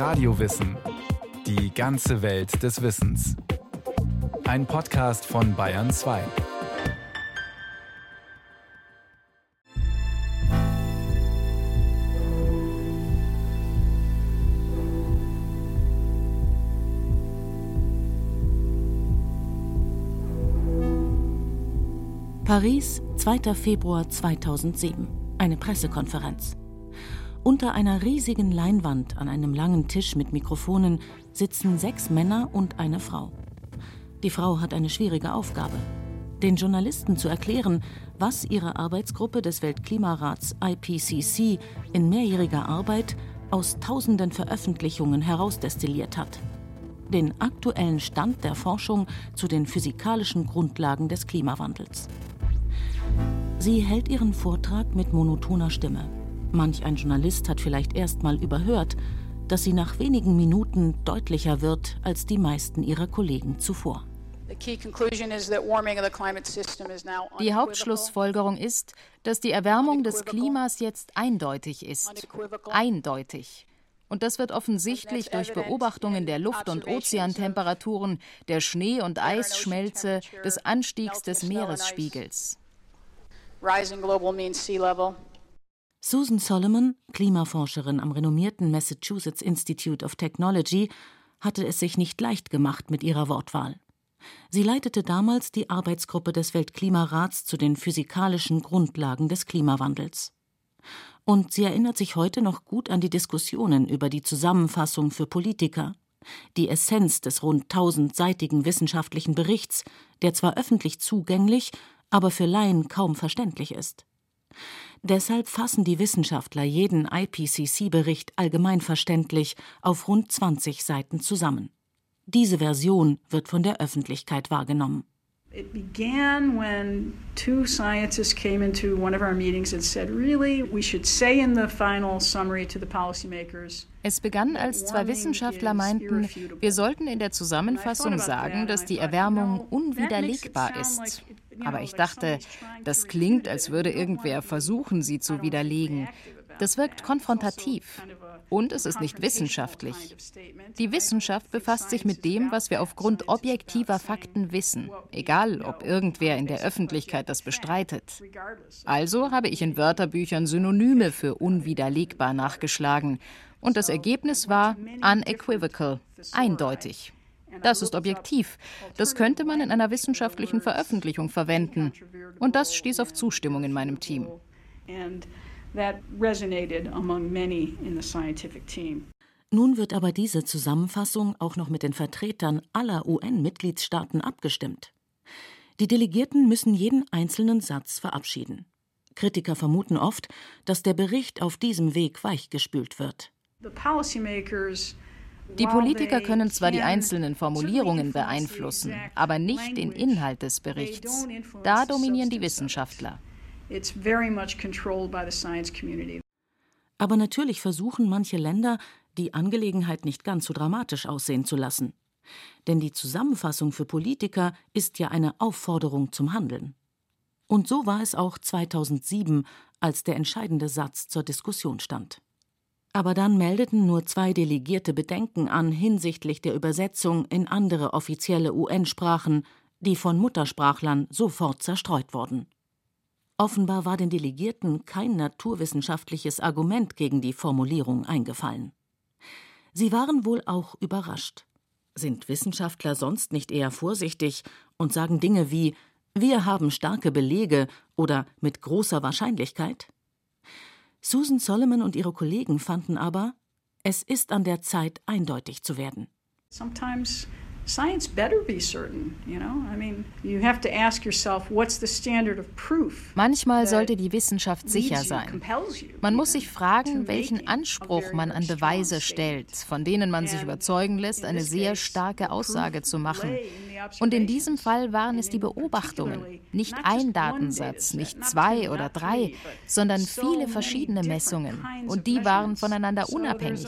Radiowissen. Die ganze Welt des Wissens. Ein Podcast von Bayern 2. Paris, 2. Februar 2007. Eine Pressekonferenz. Unter einer riesigen Leinwand an einem langen Tisch mit Mikrofonen sitzen sechs Männer und eine Frau. Die Frau hat eine schwierige Aufgabe. Den Journalisten zu erklären, was ihre Arbeitsgruppe des Weltklimarats IPCC in mehrjähriger Arbeit aus tausenden Veröffentlichungen herausdestilliert hat. Den aktuellen Stand der Forschung zu den physikalischen Grundlagen des Klimawandels. Sie hält ihren Vortrag mit monotoner Stimme. Manch ein Journalist hat vielleicht erst mal überhört, dass sie nach wenigen Minuten deutlicher wird als die meisten ihrer Kollegen zuvor. Die Hauptschlussfolgerung ist, dass die Erwärmung des Klimas jetzt eindeutig ist. Eindeutig. Und das wird offensichtlich durch Beobachtungen der Luft- und Ozeantemperaturen, der Schnee- und Eisschmelze, des Anstiegs des Meeresspiegels. Susan Solomon, Klimaforscherin am renommierten Massachusetts Institute of Technology, hatte es sich nicht leicht gemacht mit ihrer Wortwahl. Sie leitete damals die Arbeitsgruppe des Weltklimarats zu den physikalischen Grundlagen des Klimawandels. Und sie erinnert sich heute noch gut an die Diskussionen über die Zusammenfassung für Politiker, die Essenz des rund tausendseitigen wissenschaftlichen Berichts, der zwar öffentlich zugänglich, aber für Laien kaum verständlich ist. Deshalb fassen die Wissenschaftler jeden IPCC-Bericht allgemeinverständlich auf rund 20 Seiten zusammen. Diese Version wird von der Öffentlichkeit wahrgenommen. It began when two scientists came into one of our meetings and said, really, we should say in the final summary to the policymakers. Es begann, als zwei Wissenschaftler meinten, wir sollten in der Zusammenfassung sagen, dass die Erwärmung unwiderlegbar ist. Aber ich dachte, das klingt, als würde irgendwer versuchen, sie zu widerlegen. Das wirkt konfrontativ. Und es ist nicht wissenschaftlich. Die Wissenschaft befasst sich mit dem, was wir aufgrund objektiver Fakten wissen, egal ob irgendwer in der Öffentlichkeit das bestreitet. Also habe ich in Wörterbüchern Synonyme für unwiderlegbar nachgeschlagen. Und das Ergebnis war unequivocal, eindeutig. Das ist objektiv. Das könnte man in einer wissenschaftlichen Veröffentlichung verwenden. Und das stieß auf Zustimmung in meinem Team. Nun wird aber diese Zusammenfassung auch noch mit den Vertretern aller UN-Mitgliedstaaten abgestimmt. Die Delegierten müssen jeden einzelnen Satz verabschieden. Kritiker vermuten oft, dass der Bericht auf diesem Weg weichgespült wird. Die Politiker können zwar die einzelnen Formulierungen beeinflussen, aber nicht den Inhalt des Berichts. Da dominieren die Wissenschaftler. Aber natürlich versuchen manche Länder, die Angelegenheit nicht ganz so dramatisch aussehen zu lassen. Denn die Zusammenfassung für Politiker ist ja eine Aufforderung zum Handeln. Und so war es auch 2007, als der entscheidende Satz zur Diskussion stand. Aber dann meldeten nur zwei Delegierte Bedenken an hinsichtlich der Übersetzung in andere offizielle UN-Sprachen, die von Muttersprachlern sofort zerstreut wurden. Offenbar war den Delegierten kein naturwissenschaftliches Argument gegen die Formulierung eingefallen. Sie waren wohl auch überrascht. Sind Wissenschaftler sonst nicht eher vorsichtig und sagen Dinge wie wir haben starke Belege oder mit großer Wahrscheinlichkeit? Susan Solomon und ihre Kollegen fanden aber, es ist an der Zeit, eindeutig zu werden. Sometimes science better be certain, you know? I mean, you have to ask yourself, what's the standard of proof? Manchmal sollte die Wissenschaft sicher sein. Man muss sich fragen, welchen Anspruch man an Beweise stellt, von denen man sich überzeugen lässt, eine sehr starke Aussage zu machen. Und in diesem Fall waren es die Beobachtungen, nicht ein Datensatz, nicht zwei oder drei, sondern viele verschiedene Messungen. Und die waren voneinander unabhängig.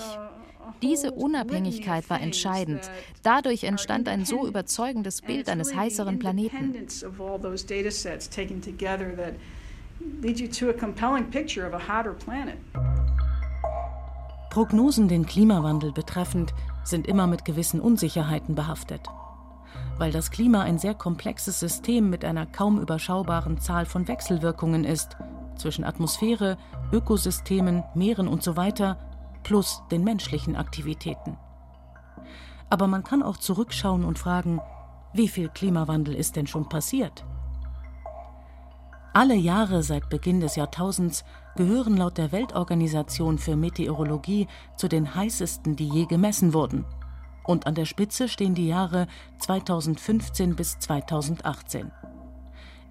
Diese Unabhängigkeit war entscheidend. Dadurch entstand ein so überzeugendes Bild eines heißeren Planeten. Prognosen den Klimawandel betreffend sind immer mit gewissen Unsicherheiten behaftet. Weil das Klima ein sehr komplexes System mit einer kaum überschaubaren Zahl von Wechselwirkungen ist, zwischen Atmosphäre, Ökosystemen, Meeren usw., so plus den menschlichen Aktivitäten. Aber man kann auch zurückschauen und fragen, wie viel Klimawandel ist denn schon passiert? Alle Jahre seit Beginn des Jahrtausends gehören laut der Weltorganisation für Meteorologie zu den heißesten, die je gemessen wurden. Und an der Spitze stehen die Jahre 2015 bis 2018.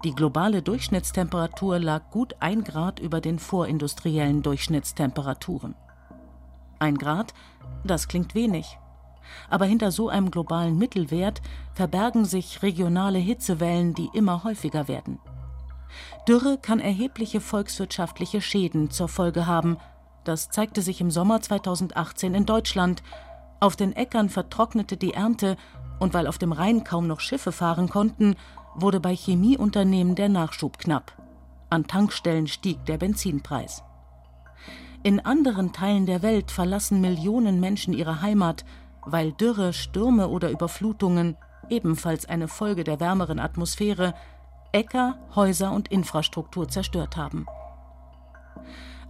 Die globale Durchschnittstemperatur lag gut ein Grad über den vorindustriellen Durchschnittstemperaturen. Ein Grad, das klingt wenig. Aber hinter so einem globalen Mittelwert verbergen sich regionale Hitzewellen, die immer häufiger werden. Dürre kann erhebliche volkswirtschaftliche Schäden zur Folge haben. Das zeigte sich im Sommer 2018 in Deutschland. Auf den Äckern vertrocknete die Ernte und weil auf dem Rhein kaum noch Schiffe fahren konnten, wurde bei Chemieunternehmen der Nachschub knapp. An Tankstellen stieg der Benzinpreis. In anderen Teilen der Welt verlassen Millionen Menschen ihre Heimat, weil Dürre, Stürme oder Überflutungen, ebenfalls eine Folge der wärmeren Atmosphäre, Äcker, Häuser und Infrastruktur zerstört haben.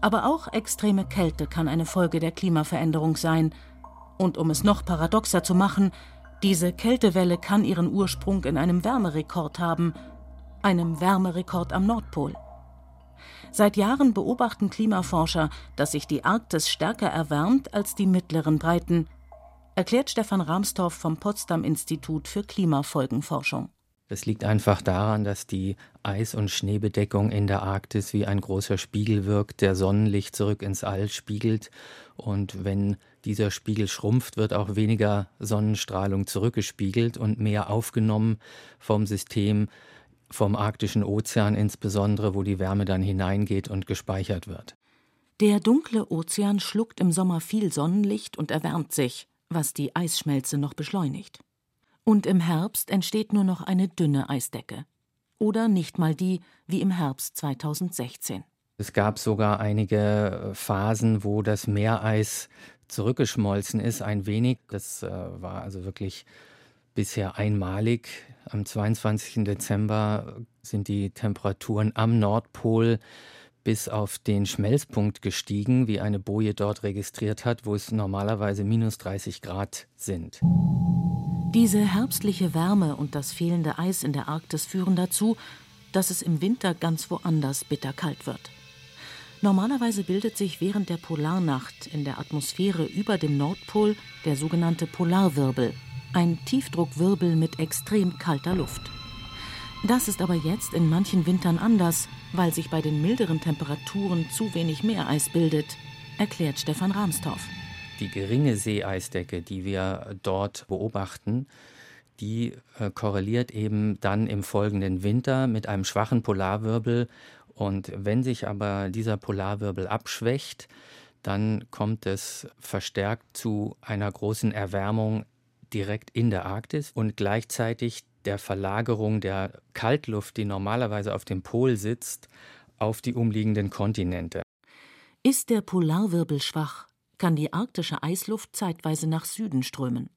Aber auch extreme Kälte kann eine Folge der Klimaveränderung sein. Und um es noch paradoxer zu machen, diese Kältewelle kann ihren Ursprung in einem Wärmerekord haben, einem Wärmerekord am Nordpol. Seit Jahren beobachten Klimaforscher, dass sich die Arktis stärker erwärmt als die mittleren Breiten, erklärt Stefan Rahmstorff vom Potsdam Institut für Klimafolgenforschung. Das liegt einfach daran, dass die Eis- und Schneebedeckung in der Arktis wie ein großer Spiegel wirkt, der Sonnenlicht zurück ins All spiegelt. Und wenn dieser Spiegel schrumpft, wird auch weniger Sonnenstrahlung zurückgespiegelt und mehr aufgenommen vom System, vom arktischen Ozean insbesondere, wo die Wärme dann hineingeht und gespeichert wird. Der dunkle Ozean schluckt im Sommer viel Sonnenlicht und erwärmt sich, was die Eisschmelze noch beschleunigt und im Herbst entsteht nur noch eine dünne Eisdecke. Oder nicht mal die wie im Herbst 2016. Es gab sogar einige äh, Phasen, wo das Meereis zurückgeschmolzen ist, ein wenig. Das äh, war also wirklich bisher einmalig. Am 22. Dezember sind die Temperaturen am Nordpol bis auf den Schmelzpunkt gestiegen, wie eine Boje dort registriert hat, wo es normalerweise minus 30 Grad sind. Diese herbstliche Wärme und das fehlende Eis in der Arktis führen dazu, dass es im Winter ganz woanders bitterkalt wird. Normalerweise bildet sich während der Polarnacht in der Atmosphäre über dem Nordpol der sogenannte Polarwirbel, ein Tiefdruckwirbel mit extrem kalter Luft. Das ist aber jetzt in manchen Wintern anders, weil sich bei den milderen Temperaturen zu wenig Meereis bildet, erklärt Stefan Rahmstorff die geringe Seeeisdecke, die wir dort beobachten, die äh, korreliert eben dann im folgenden Winter mit einem schwachen Polarwirbel. Und wenn sich aber dieser Polarwirbel abschwächt, dann kommt es verstärkt zu einer großen Erwärmung direkt in der Arktis und gleichzeitig der Verlagerung der Kaltluft, die normalerweise auf dem Pol sitzt, auf die umliegenden Kontinente. Ist der Polarwirbel schwach, kann die arktische Eisluft zeitweise nach Süden strömen.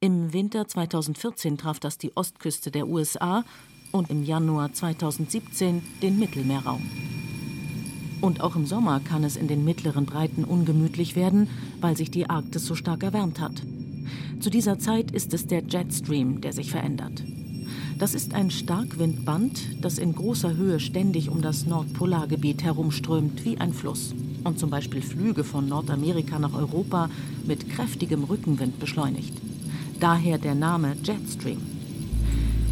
Im Winter 2014 traf das die Ostküste der USA und im Januar 2017 den Mittelmeerraum. Und auch im Sommer kann es in den mittleren Breiten ungemütlich werden, weil sich die Arktis so stark erwärmt hat. Zu dieser Zeit ist es der Jetstream, der sich verändert. Das ist ein Starkwindband, das in großer Höhe ständig um das Nordpolargebiet herumströmt wie ein Fluss und zum Beispiel Flüge von Nordamerika nach Europa mit kräftigem Rückenwind beschleunigt. Daher der Name Jetstream.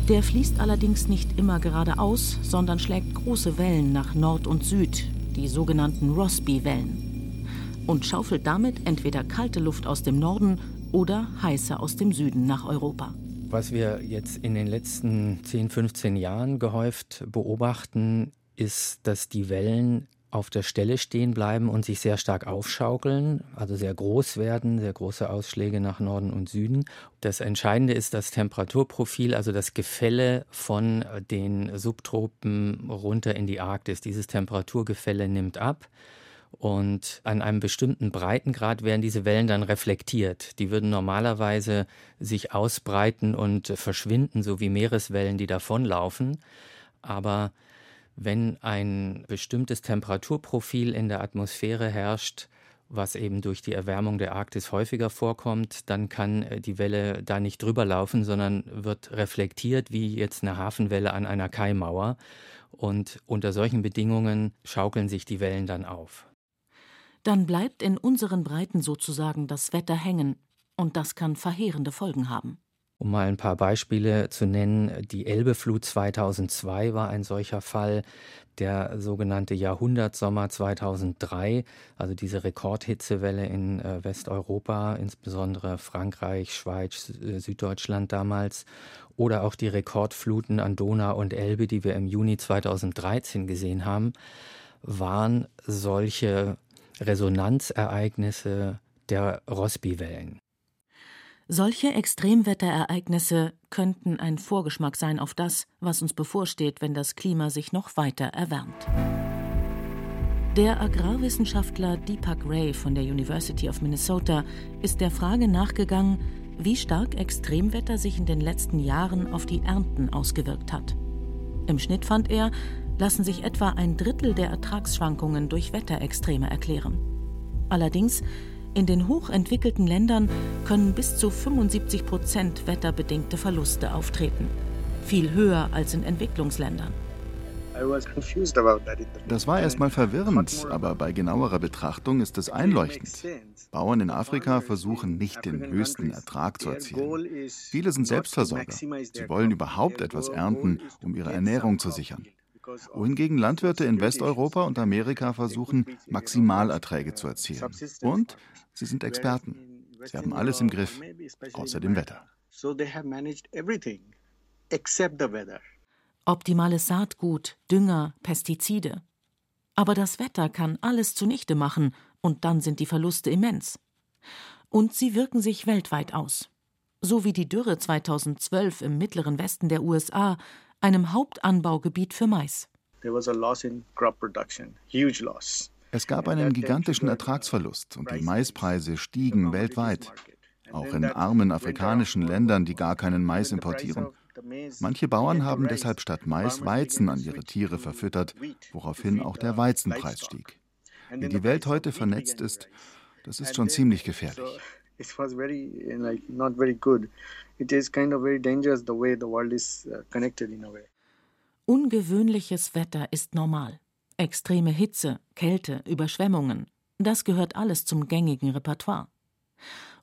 Der fließt allerdings nicht immer geradeaus, sondern schlägt große Wellen nach Nord und Süd, die sogenannten Rossby-Wellen, und schaufelt damit entweder kalte Luft aus dem Norden oder heiße aus dem Süden nach Europa. Was wir jetzt in den letzten 10, 15 Jahren gehäuft beobachten, ist, dass die Wellen auf der Stelle stehen bleiben und sich sehr stark aufschaukeln, also sehr groß werden, sehr große Ausschläge nach Norden und Süden. Das Entscheidende ist das Temperaturprofil, also das Gefälle von den Subtropen runter in die Arktis. Dieses Temperaturgefälle nimmt ab Und an einem bestimmten Breitengrad werden diese Wellen dann reflektiert. Die würden normalerweise sich ausbreiten und verschwinden, so wie Meereswellen, die davonlaufen. Aber wenn ein bestimmtes Temperaturprofil in der Atmosphäre herrscht, was eben durch die Erwärmung der Arktis häufiger vorkommt, dann kann äh, die Welle da nicht drüber laufen, sondern wird reflektiert wie jetzt eine Hafenwelle an einer Kaimauer. Und unter solchen Bedingungen schaukeln sich die Wellen dann auf. Dann bleibt in unseren Breiten sozusagen das Wetter hängen, und das kann verheerende Folgen haben. Um mal ein paar Beispiele zu nennen, die Elbeflut 2002 war ein solcher Fall, der sogenannte Jahrhundertsommer 2003, also diese Rekordhitzewelle in äh, Westeuropa, insbesondere Frankreich, Schweiz, äh, Süddeutschland damals, oder auch die Rekordfluten an Donau und Elbe, die wir im Juni 2013 gesehen haben, waren solche Resonanzereignisse der Rossby-Wellen. Solche Extremwetterereignisse könnten ein Vorgeschmack sein auf das, was uns bevorsteht, wenn das Klima sich noch weiter erwärmt. Der Agrarwissenschaftler Deepak Ray von der University of Minnesota ist der Frage nachgegangen, wie stark Extremwetter sich in den letzten Jahren auf die Ernten ausgewirkt hat. Im Schnitt fand er, lassen sich etwa ein Drittel der Ertragsschwankungen durch Wetterextreme erklären. Allerdings in den hochentwickelten Ländern können bis zu 75 Prozent wetterbedingte Verluste auftreten. Viel höher als in Entwicklungsländern. Das war erstmal verwirrend, aber bei genauerer Betrachtung ist es einleuchtend. Bauern in Afrika versuchen nicht den höchsten Ertrag zu erzielen. Viele sind Selbstversorger. Sie wollen überhaupt etwas ernten, um ihre Ernährung zu sichern wohingegen Landwirte in Westeuropa und Amerika versuchen, Maximalerträge zu erzielen. Und sie sind Experten. Sie haben alles im Griff, außer dem Wetter. Optimales Saatgut, Dünger, Pestizide. Aber das Wetter kann alles zunichte machen und dann sind die Verluste immens. Und sie wirken sich weltweit aus. So wie die Dürre 2012 im mittleren Westen der USA, einem Hauptanbaugebiet für Mais. Es gab einen gigantischen Ertragsverlust und die Maispreise stiegen weltweit, auch in armen afrikanischen Ländern, die gar keinen Mais importieren. Manche Bauern haben deshalb statt Mais Weizen an ihre Tiere verfüttert, woraufhin auch der Weizenpreis stieg. Wie die Welt heute vernetzt ist, das ist schon ziemlich gefährlich. It was very like not very good. It is kind of very dangerous the way the world is uh, connected in a way. Ungewöhnliches Wetter ist normal. Extreme Hitze, Kälte, Überschwemmungen, das gehört alles zum gängigen Repertoire.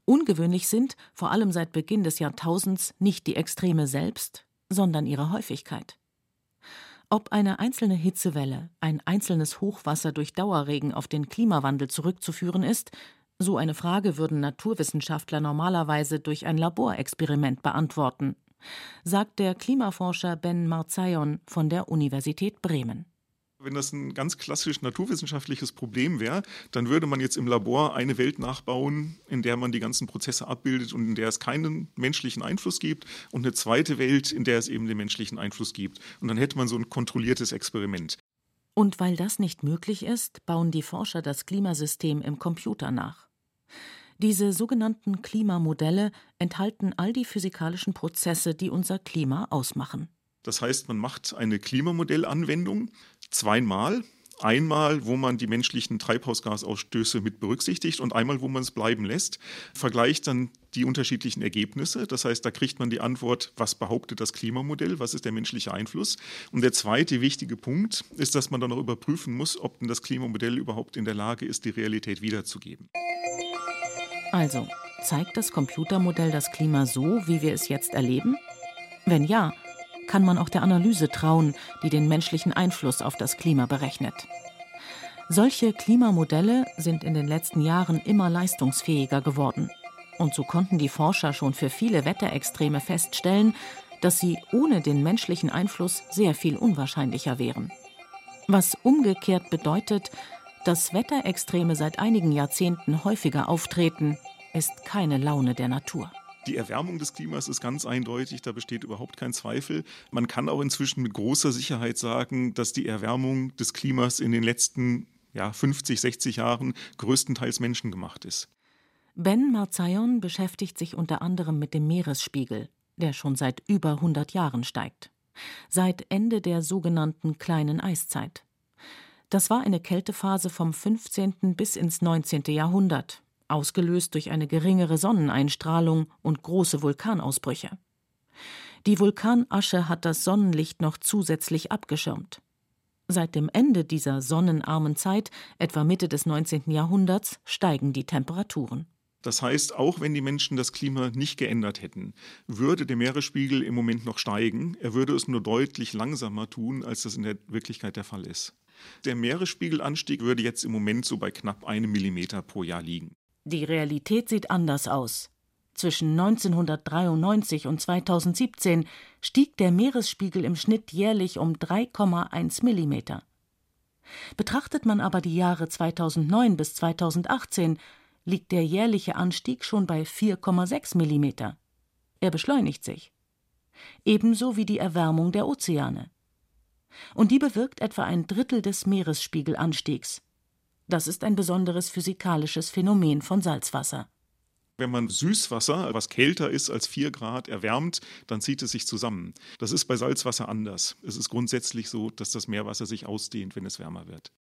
Ungewöhnlich sind, vor allem seit Beginn des Jahrtausends, nicht die Extreme selbst, sondern ihre Häufigkeit. Ob eine einzelne Hitzewelle, ein einzelnes Hochwasser durch Dauerregen auf den Klimawandel zurückzuführen ist, so eine Frage würden Naturwissenschaftler normalerweise durch ein Laborexperiment beantworten, sagt der Klimaforscher Ben Marzayon von der Universität Bremen. Wenn das ein ganz klassisch naturwissenschaftliches Problem wäre, dann würde man jetzt im Labor eine Welt nachbauen, in der man die ganzen Prozesse abbildet und in der es keinen menschlichen Einfluss gibt und eine zweite Welt, in der es eben den menschlichen Einfluss gibt. Und dann hätte man so ein kontrolliertes Experiment. Und weil das nicht möglich ist, bauen die Forscher das Klimasystem im Computer nach. Diese sogenannten Klimamodelle enthalten all die physikalischen Prozesse, die unser Klima ausmachen. Das heißt, man macht eine Klimamodellanwendung zweimal. Einmal, wo man die menschlichen Treibhausgasausstöße mit berücksichtigt und einmal, wo man es bleiben lässt, vergleicht dann die unterschiedlichen Ergebnisse. Das heißt, da kriegt man die Antwort, was behauptet das Klimamodell, was ist der menschliche Einfluss. Und der zweite wichtige Punkt ist, dass man dann noch überprüfen muss, ob denn das Klimamodell überhaupt in der Lage ist, die Realität wiederzugeben. Also, zeigt das Computermodell das Klima so, wie wir es jetzt erleben? Wenn ja, kann man auch der Analyse trauen, die den menschlichen Einfluss auf das Klima berechnet. Solche Klimamodelle sind in den letzten Jahren immer leistungsfähiger geworden. Und so konnten die Forscher schon für viele Wetterextreme feststellen, dass sie ohne den menschlichen Einfluss sehr viel unwahrscheinlicher wären. Was umgekehrt bedeutet, dass Wetterextreme seit einigen Jahrzehnten häufiger auftreten, ist keine Laune der Natur. Die Erwärmung des Klimas ist ganz eindeutig, da besteht überhaupt kein Zweifel. Man kann auch inzwischen mit großer Sicherheit sagen, dass die Erwärmung des Klimas in den letzten ja, 50, 60 Jahren größtenteils menschengemacht ist. Ben Marzayon beschäftigt sich unter anderem mit dem Meeresspiegel, der schon seit über 100 Jahren steigt. Seit Ende der sogenannten kleinen Eiszeit. Das war eine Kältephase vom 15. bis ins 19. Jahrhundert, ausgelöst durch eine geringere Sonneneinstrahlung und große Vulkanausbrüche. Die Vulkanasche hat das Sonnenlicht noch zusätzlich abgeschirmt. Seit dem Ende dieser sonnenarmen Zeit, etwa Mitte des 19. Jahrhunderts, steigen die Temperaturen. Das heißt, auch wenn die Menschen das Klima nicht geändert hätten, würde der Meeresspiegel im Moment noch steigen. Er würde es nur deutlich langsamer tun, als das in der Wirklichkeit der Fall ist. Der Meeresspiegelanstieg würde jetzt im Moment so bei knapp einem Millimeter pro Jahr liegen. Die Realität sieht anders aus. Zwischen 1993 und 2017 stieg der Meeresspiegel im Schnitt jährlich um 3,1 Millimeter. Betrachtet man aber die Jahre 2009 bis 2018, liegt der jährliche Anstieg schon bei 4,6 Millimeter. Er beschleunigt sich. Ebenso wie die Erwärmung der Ozeane. Und die bewirkt etwa ein Drittel des Meeresspiegelanstiegs. Das ist ein besonderes physikalisches Phänomen von Salzwasser. Wenn man Süßwasser, was kälter ist als 4 Grad, erwärmt, dann zieht es sich zusammen. Das ist bei Salzwasser anders. Es ist grundsätzlich so, dass das Meerwasser sich ausdehnt, wenn es wärmer wird.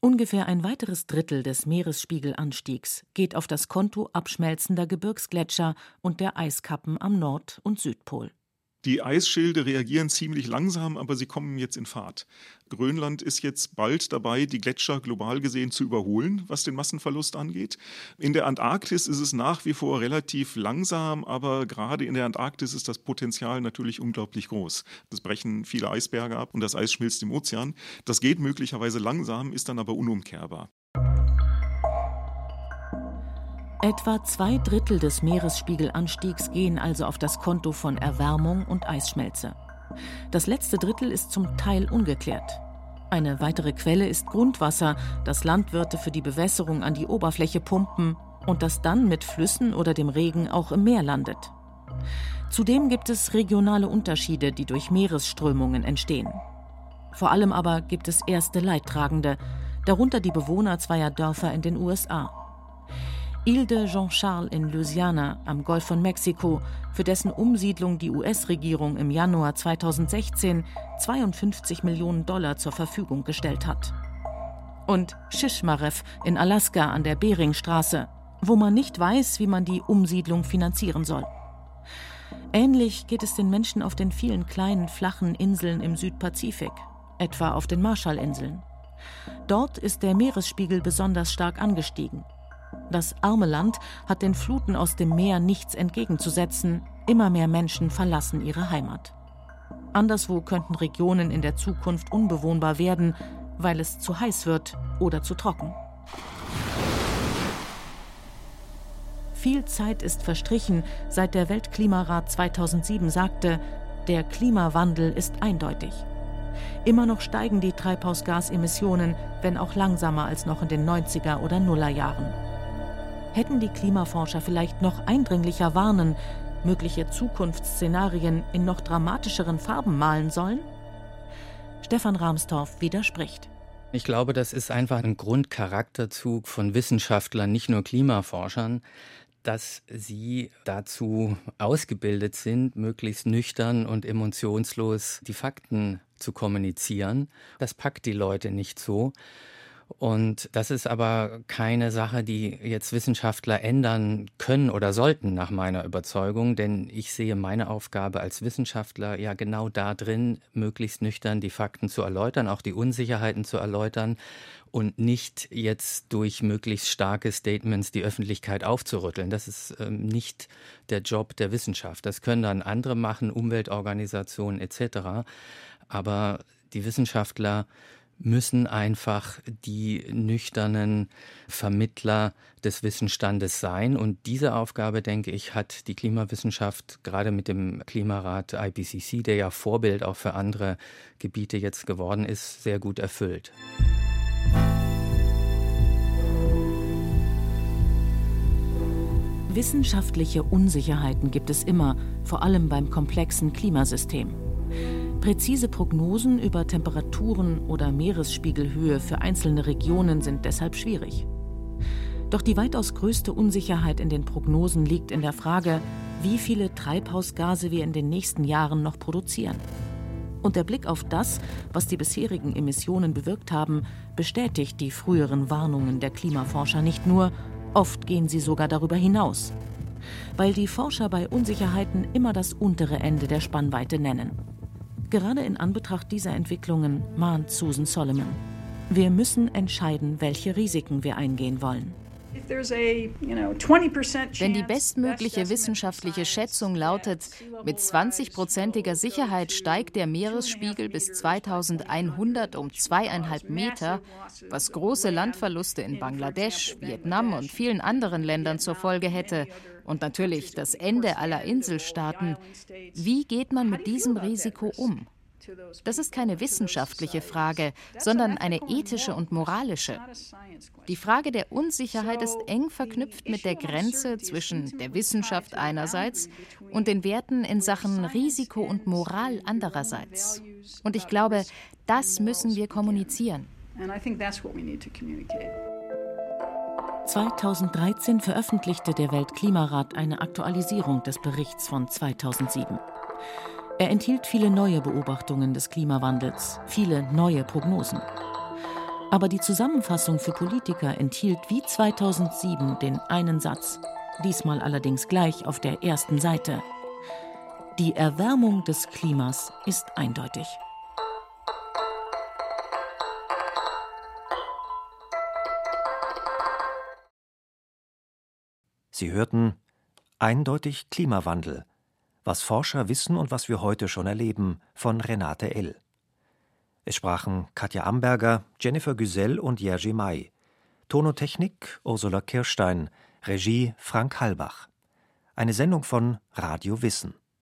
Ungefähr ein weiteres Drittel des Meeresspiegelanstiegs geht auf das Konto abschmelzender Gebirgsgletscher und der Eiskappen am Nord- und Südpol. Die Eisschilde reagieren ziemlich langsam, aber sie kommen jetzt in Fahrt. Grönland ist jetzt bald dabei, die Gletscher global gesehen zu überholen, was den Massenverlust angeht. In der Antarktis ist es nach wie vor relativ langsam, aber gerade in der Antarktis ist das Potenzial natürlich unglaublich groß. Es brechen viele Eisberge ab und das Eis schmilzt im Ozean. Das geht möglicherweise langsam, ist dann aber unumkehrbar. Etwa zwei Drittel des Meeresspiegelanstiegs gehen also auf das Konto von Erwärmung und Eisschmelze. Das letzte Drittel ist zum Teil ungeklärt. Eine weitere Quelle ist Grundwasser, das Landwirte für die Bewässerung an die Oberfläche pumpen und das dann mit Flüssen oder dem Regen auch im Meer landet. Zudem gibt es regionale Unterschiede, die durch Meeresströmungen entstehen. Vor allem aber gibt es erste Leidtragende, darunter die Bewohner zweier Dörfer in den USA. Ile de Jean-Charles in Louisiana am Golf von Mexiko, für dessen Umsiedlung die US-Regierung im Januar 2016 52 Millionen Dollar zur Verfügung gestellt hat. Und Shishmaref in Alaska an der Beringstraße, wo man nicht weiß, wie man die Umsiedlung finanzieren soll. Ähnlich geht es den Menschen auf den vielen kleinen flachen Inseln im Südpazifik, etwa auf den Marshallinseln. Dort ist der Meeresspiegel besonders stark angestiegen das arme Land hat den Fluten aus dem Meer nichts entgegenzusetzen. Immer mehr Menschen verlassen ihre Heimat. Anderswo könnten Regionen in der Zukunft unbewohnbar werden, weil es zu heiß wird oder zu trocken. Viel Zeit ist verstrichen, seit der Weltklimarat 2007 sagte, der Klimawandel ist eindeutig. Immer noch steigen die Treibhausgasemissionen, wenn auch langsamer als noch in den 90er oder Nullerjahren hätten die Klimaforscher vielleicht noch eindringlicher warnen, mögliche Zukunftsszenarien in noch dramatischeren Farben malen sollen? Stefan Rahmstorff widerspricht. Ich glaube, das ist einfach ein Grundcharakterzug von Wissenschaftlern, nicht nur Klimaforschern, dass sie dazu ausgebildet sind, möglichst nüchtern und emotionslos die Fakten zu kommunizieren. Das packt die Leute nicht so. Und das ist aber keine Sache, die jetzt Wissenschaftler ändern können oder sollten, nach meiner Überzeugung. Denn ich sehe meine Aufgabe als Wissenschaftler ja genau da drin, möglichst nüchtern die Fakten zu erläutern, auch die Unsicherheiten zu erläutern und nicht jetzt durch möglichst starke Statements die Öffentlichkeit aufzurütteln. Das ist ähm, nicht der Job der Wissenschaft. Das können dann andere machen, Umweltorganisationen etc. Aber die Wissenschaftler müssen einfach die nüchternen Vermittler des Wissensstandes sein. Und diese Aufgabe, denke ich, hat die Klimawissenschaft gerade mit dem Klimarat IPCC, der ja Vorbild auch für andere Gebiete jetzt geworden ist, sehr gut erfüllt. Wissenschaftliche Unsicherheiten gibt es immer, vor allem beim komplexen Klimasystem. Präzise Prognosen über Temperaturen oder Meeresspiegelhöhe für einzelne Regionen sind deshalb schwierig. Doch die weitaus größte Unsicherheit in den Prognosen liegt in der Frage, wie viele Treibhausgase wir in den nächsten Jahren noch produzieren. Und der Blick auf das, was die bisherigen Emissionen bewirkt haben, bestätigt die früheren Warnungen der Klimaforscher nicht nur, oft gehen sie sogar darüber hinaus. Weil die Forscher bei Unsicherheiten immer das untere Ende der Spannweite nennen. Gerade in Anbetracht dieser Entwicklungen mahnt Susan Solomon. Wir müssen entscheiden, welche Risiken wir eingehen wollen. Wenn die bestmögliche wissenschaftliche Schätzung lautet, mit 20-prozentiger Sicherheit steigt der Meeresspiegel bis 2100 um zweieinhalb Meter, was große Landverluste in Bangladesch, Vietnam und vielen anderen Ländern zur Folge hätte. Und natürlich das Ende aller Inselstaaten, wie geht man mit diesem Risiko um? Das ist keine wissenschaftliche Frage, sondern eine ethische und moralische. Die Frage der Unsicherheit ist eng verknüpft mit der Grenze zwischen der Wissenschaft einerseits und den Werten in Sachen Risiko und Moral andererseits. Und ich glaube, das müssen wir kommunizieren. 2013 veröffentlichte der Weltklimarat eine Aktualisierung des Berichts von 2007. Er enthielt viele neue Beobachtungen des Klimawandels, viele neue Prognosen. Aber die Zusammenfassung für Politiker enthielt wie 2007 den einen Satz, diesmal allerdings gleich auf der ersten Seite. Die Erwärmung des Klimas ist eindeutig. Sie hörten eindeutig Klimawandel was Forscher wissen und was wir heute schon erleben von Renate L. Es sprachen Katja Amberger, Jennifer Güsell und Jerzy May. Tonotechnik Ursula Kirstein, Regie Frank Halbach. Eine Sendung von Radio Wissen.